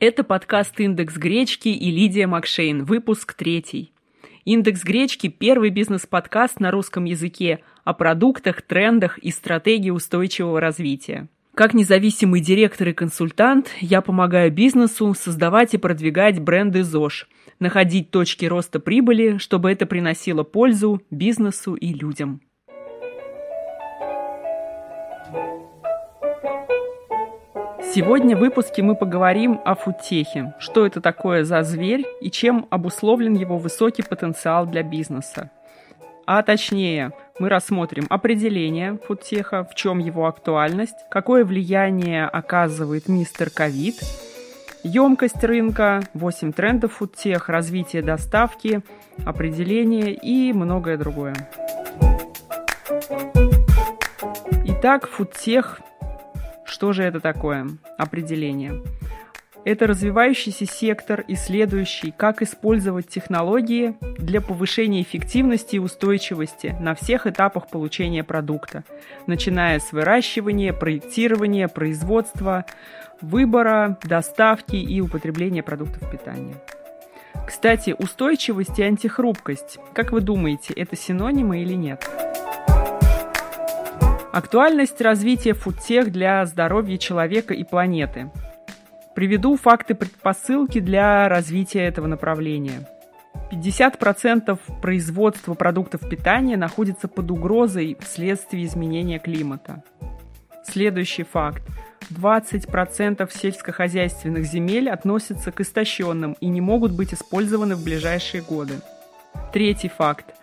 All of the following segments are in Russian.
Это подкаст «Индекс гречки» и Лидия Макшейн, выпуск третий. «Индекс гречки» – первый бизнес-подкаст на русском языке о продуктах, трендах и стратегии устойчивого развития. Как независимый директор и консультант, я помогаю бизнесу создавать и продвигать бренды ЗОЖ, находить точки роста прибыли, чтобы это приносило пользу бизнесу и людям. Сегодня в выпуске мы поговорим о фудтехе. Что это такое за зверь и чем обусловлен его высокий потенциал для бизнеса. А точнее, мы рассмотрим определение фудтеха, в чем его актуальность, какое влияние оказывает мистер ковид, емкость рынка, 8 трендов фудтех, развитие доставки, определение и многое другое. Итак, фудтех что же это такое? Определение. Это развивающийся сектор, исследующий, как использовать технологии для повышения эффективности и устойчивости на всех этапах получения продукта, начиная с выращивания, проектирования, производства, выбора, доставки и употребления продуктов питания. Кстати, устойчивость и антихрупкость, как вы думаете, это синонимы или нет? Актуальность развития фудтех для здоровья человека и планеты. Приведу факты предпосылки для развития этого направления. 50% производства продуктов питания находится под угрозой вследствие изменения климата. Следующий факт. 20% сельскохозяйственных земель относятся к истощенным и не могут быть использованы в ближайшие годы. Третий факт.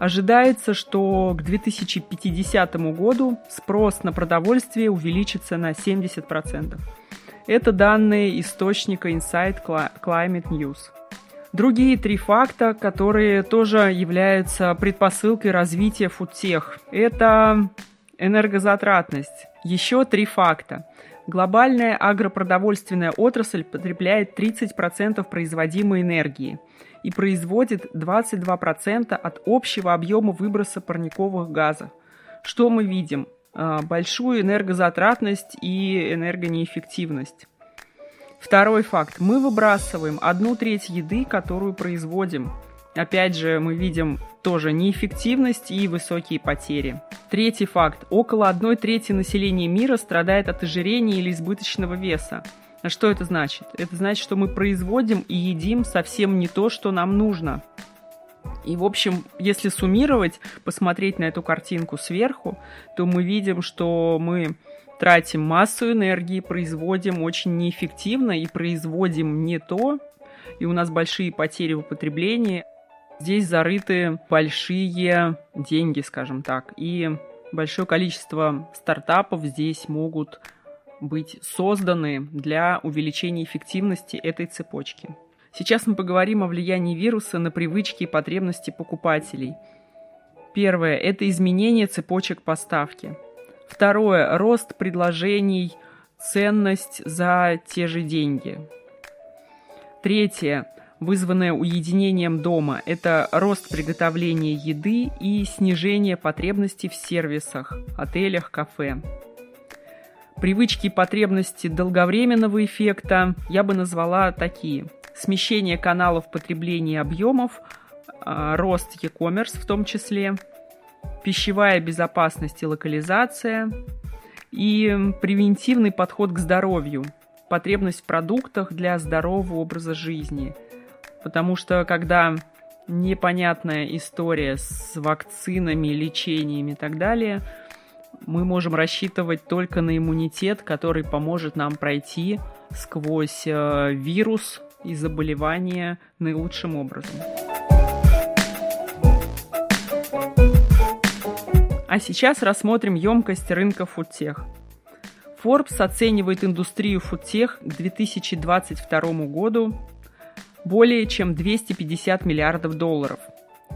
Ожидается, что к 2050 году спрос на продовольствие увеличится на 70%. Это данные источника Insight Climate News. Другие три факта, которые тоже являются предпосылкой развития фудтех, это энергозатратность. Еще три факта. Глобальная агропродовольственная отрасль потребляет 30% производимой энергии – и производит 22% от общего объема выброса парниковых газов. Что мы видим? А, большую энергозатратность и энергонеэффективность. Второй факт. Мы выбрасываем одну треть еды, которую производим. Опять же, мы видим тоже неэффективность и высокие потери. Третий факт. Около одной трети населения мира страдает от ожирения или избыточного веса. А что это значит? Это значит, что мы производим и едим совсем не то, что нам нужно. И, в общем, если суммировать, посмотреть на эту картинку сверху, то мы видим, что мы тратим массу энергии, производим очень неэффективно и производим не то, и у нас большие потери в употреблении. Здесь зарыты большие деньги, скажем так, и большое количество стартапов здесь могут быть созданы для увеличения эффективности этой цепочки. Сейчас мы поговорим о влиянии вируса на привычки и потребности покупателей. Первое – это изменение цепочек поставки. Второе – рост предложений, ценность за те же деньги. Третье – вызванное уединением дома – это рост приготовления еды и снижение потребностей в сервисах, отелях, кафе привычки и потребности долговременного эффекта я бы назвала такие. Смещение каналов потребления объемов, а, рост e-commerce в том числе, пищевая безопасность и локализация и превентивный подход к здоровью, потребность в продуктах для здорового образа жизни. Потому что когда непонятная история с вакцинами, лечениями и так далее – мы можем рассчитывать только на иммунитет, который поможет нам пройти сквозь э, вирус и заболевания наилучшим образом. А сейчас рассмотрим емкость рынка фудтех. Forbes оценивает индустрию фудтех к 2022 году более чем 250 миллиардов долларов.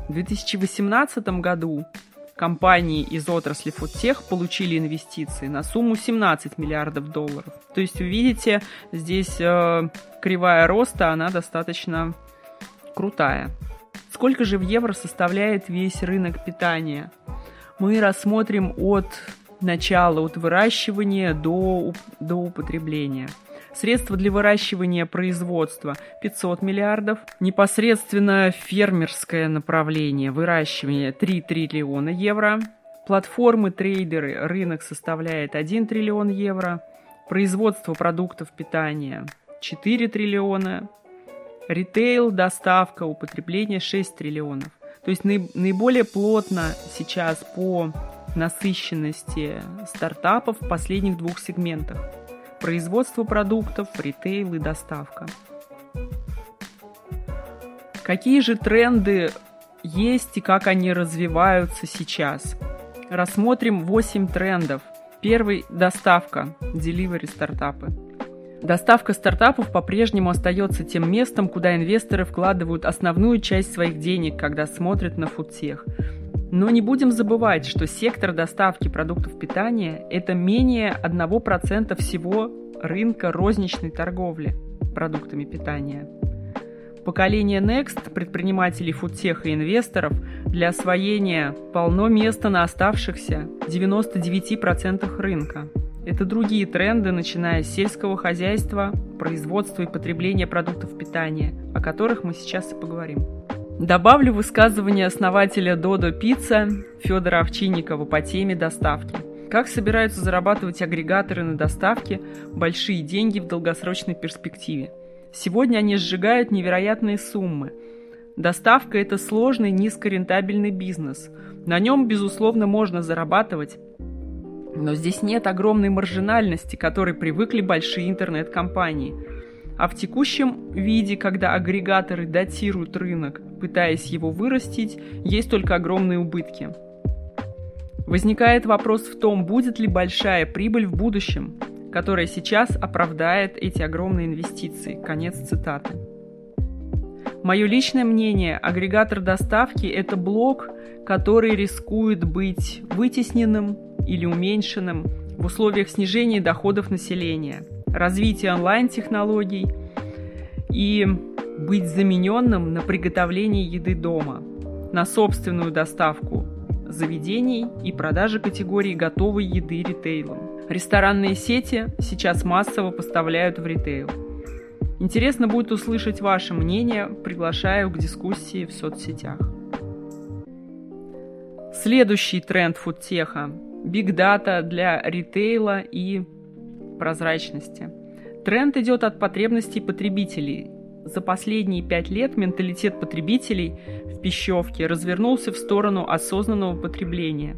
В 2018 году компании из отрасли фудтех получили инвестиции на сумму 17 миллиардов долларов. То есть, увидите, здесь э, кривая роста, она достаточно крутая. Сколько же в евро составляет весь рынок питания? Мы рассмотрим от начала, от выращивания до, до употребления. Средства для выращивания производства 500 миллиардов. Непосредственно фермерское направление выращивания 3 триллиона евро. Платформы, трейдеры, рынок составляет 1 триллион евро. Производство продуктов питания 4 триллиона. Ритейл, доставка, употребление 6 триллионов. То есть наиболее плотно сейчас по насыщенности стартапов в последних двух сегментах. Производство продуктов, ритейл и доставка. Какие же тренды есть и как они развиваются сейчас? Рассмотрим 8 трендов. Первый – доставка, delivery стартапы. Доставка стартапов по-прежнему остается тем местом, куда инвесторы вкладывают основную часть своих денег, когда смотрят на фудтех. Но не будем забывать, что сектор доставки продуктов питания – это менее 1% всего рынка розничной торговли продуктами питания. Поколение Next, предпринимателей фудтеха и инвесторов, для освоения полно места на оставшихся 99% рынка – это другие тренды, начиная с сельского хозяйства, производства и потребления продуктов питания, о которых мы сейчас и поговорим. Добавлю высказывание основателя Додо Пицца Федора Овчинникова по теме доставки. Как собираются зарабатывать агрегаторы на доставке большие деньги в долгосрочной перспективе? Сегодня они сжигают невероятные суммы. Доставка – это сложный, низкорентабельный бизнес. На нем, безусловно, можно зарабатывать, но здесь нет огромной маржинальности, к которой привыкли большие интернет-компании. А в текущем виде, когда агрегаторы датируют рынок, пытаясь его вырастить, есть только огромные убытки. Возникает вопрос в том, будет ли большая прибыль в будущем, которая сейчас оправдает эти огромные инвестиции. Конец цитаты. Мое личное мнение, агрегатор доставки – это блок, который рискует быть вытесненным или уменьшенным в условиях снижения доходов населения, развития онлайн-технологий и быть замененным на приготовление еды дома, на собственную доставку заведений и продажи категории готовой еды ритейлом. Ресторанные сети сейчас массово поставляют в ритейл. Интересно будет услышать ваше мнение, приглашаю к дискуссии в соцсетях. Следующий тренд фудтеха биг дата для ритейла и прозрачности. Тренд идет от потребностей потребителей. За последние пять лет менталитет потребителей в пищевке развернулся в сторону осознанного потребления.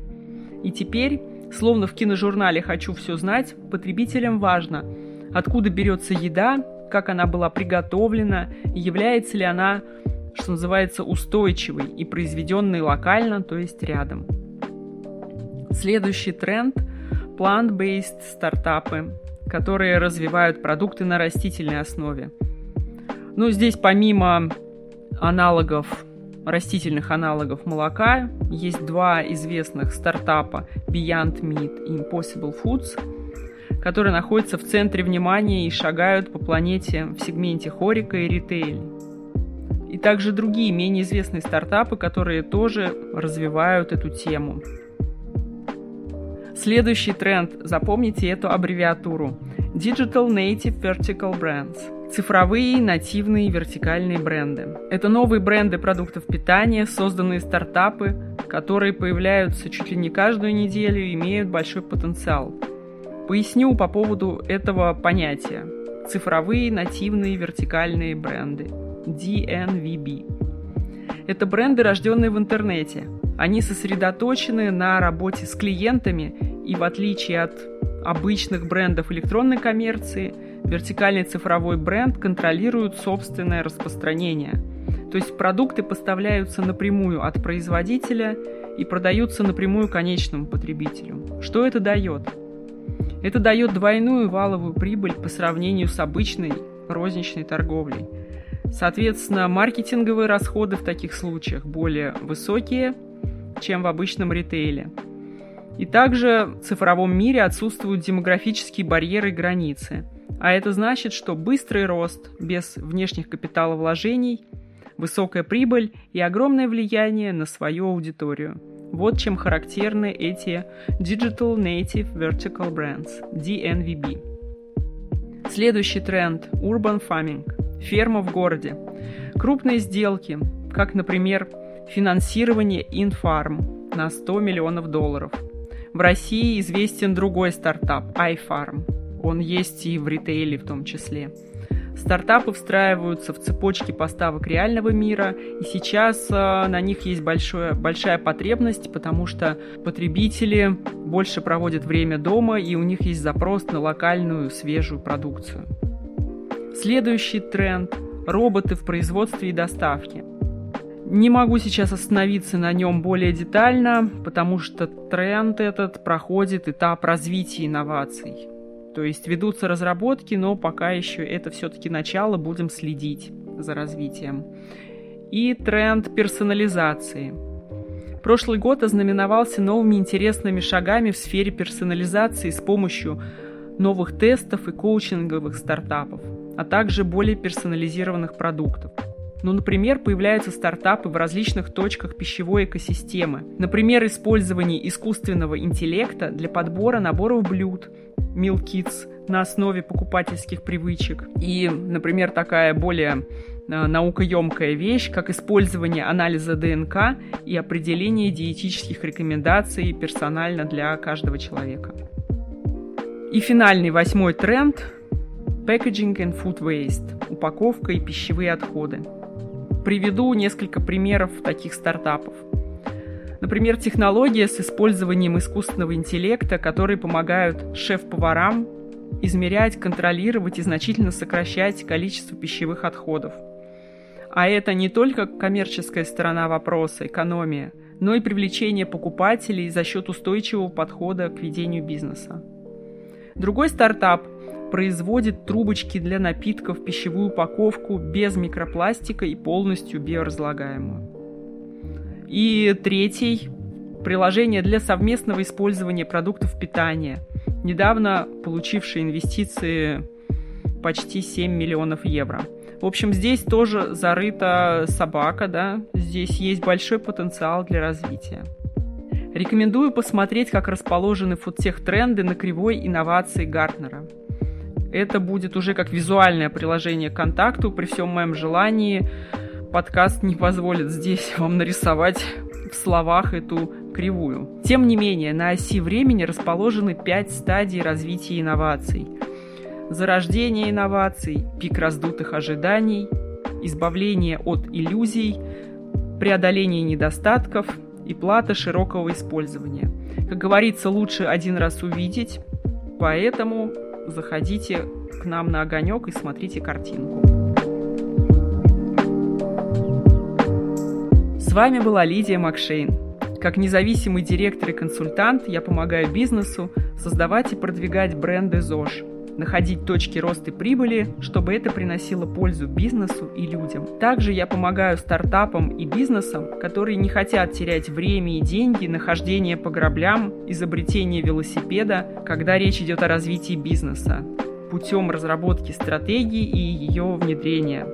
И теперь, словно в киножурнале «Хочу все знать», потребителям важно, откуда берется еда, как она была приготовлена, является ли она, что называется, устойчивой и произведенной локально, то есть рядом. Следующий тренд – plant-based стартапы, которые развивают продукты на растительной основе. Ну, здесь помимо аналогов, растительных аналогов молока, есть два известных стартапа Beyond Meat и Impossible Foods, которые находятся в центре внимания и шагают по планете в сегменте хорика и ритейль. И также другие менее известные стартапы, которые тоже развивают эту тему. Следующий тренд, запомните эту аббревиатуру. Digital Native Vertical Brands. Цифровые нативные вертикальные бренды. Это новые бренды продуктов питания, созданные стартапы, которые появляются чуть ли не каждую неделю и имеют большой потенциал. Поясню по поводу этого понятия. Цифровые нативные вертикальные бренды. DNVB. Это бренды, рожденные в интернете, они сосредоточены на работе с клиентами и в отличие от обычных брендов электронной коммерции, вертикальный цифровой бренд контролирует собственное распространение. То есть продукты поставляются напрямую от производителя и продаются напрямую конечному потребителю. Что это дает? Это дает двойную валовую прибыль по сравнению с обычной розничной торговлей. Соответственно, маркетинговые расходы в таких случаях более высокие – чем в обычном ритейле. И также в цифровом мире отсутствуют демографические барьеры и границы. А это значит, что быстрый рост без внешних капиталовложений, высокая прибыль и огромное влияние на свою аудиторию. Вот чем характерны эти Digital Native Vertical Brands, DNVB. Следующий тренд – urban farming – ферма в городе. Крупные сделки, как, например, финансирование InFarm на 100 миллионов долларов. В России известен другой стартап – iFarm. Он есть и в ритейле в том числе. Стартапы встраиваются в цепочки поставок реального мира, и сейчас э, на них есть большое, большая потребность, потому что потребители больше проводят время дома, и у них есть запрос на локальную свежую продукцию. Следующий тренд – роботы в производстве и доставке. Не могу сейчас остановиться на нем более детально, потому что тренд этот проходит этап развития инноваций. То есть ведутся разработки, но пока еще это все-таки начало, будем следить за развитием. И тренд персонализации. Прошлый год ознаменовался новыми интересными шагами в сфере персонализации с помощью новых тестов и коучинговых стартапов, а также более персонализированных продуктов. Ну, например, появляются стартапы в различных точках пищевой экосистемы. Например, использование искусственного интеллекта для подбора наборов блюд – Meal Kits на основе покупательских привычек. И, например, такая более э, наукоемкая вещь, как использование анализа ДНК и определение диетических рекомендаций персонально для каждого человека. И финальный восьмой тренд – packaging and food waste – упаковка и пищевые отходы. Приведу несколько примеров таких стартапов – Например, технология с использованием искусственного интеллекта, которые помогают шеф-поварам измерять, контролировать и значительно сокращать количество пищевых отходов. А это не только коммерческая сторона вопроса, экономия, но и привлечение покупателей за счет устойчивого подхода к ведению бизнеса. Другой стартап производит трубочки для напитков, пищевую упаковку без микропластика и полностью биоразлагаемую. И третий – приложение для совместного использования продуктов питания, недавно получившее инвестиции почти 7 миллионов евро. В общем, здесь тоже зарыта собака, да, здесь есть большой потенциал для развития. Рекомендую посмотреть, как расположены фудтех-тренды на кривой инновации Гартнера. Это будет уже как визуальное приложение к контакту при всем моем желании подкаст не позволит здесь вам нарисовать в словах эту кривую. Тем не менее, на оси времени расположены пять стадий развития инноваций. Зарождение инноваций, пик раздутых ожиданий, избавление от иллюзий, преодоление недостатков и плата широкого использования. Как говорится, лучше один раз увидеть, поэтому заходите к нам на огонек и смотрите картинку. вами была Лидия Макшейн. Как независимый директор и консультант я помогаю бизнесу создавать и продвигать бренды ЗОЖ, находить точки роста прибыли, чтобы это приносило пользу бизнесу и людям. Также я помогаю стартапам и бизнесам, которые не хотят терять время и деньги на хождение по граблям, изобретение велосипеда, когда речь идет о развитии бизнеса, путем разработки стратегии и ее внедрения.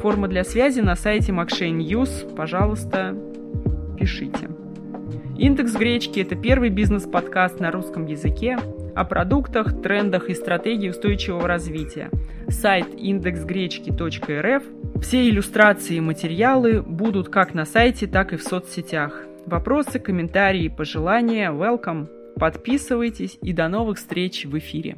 Форма для связи на сайте Макшей News. Пожалуйста, пишите. Индекс гречки – это первый бизнес-подкаст на русском языке о продуктах, трендах и стратегии устойчивого развития. Сайт индексгречки.рф. Все иллюстрации и материалы будут как на сайте, так и в соцсетях. Вопросы, комментарии, пожелания – welcome. Подписывайтесь и до новых встреч в эфире.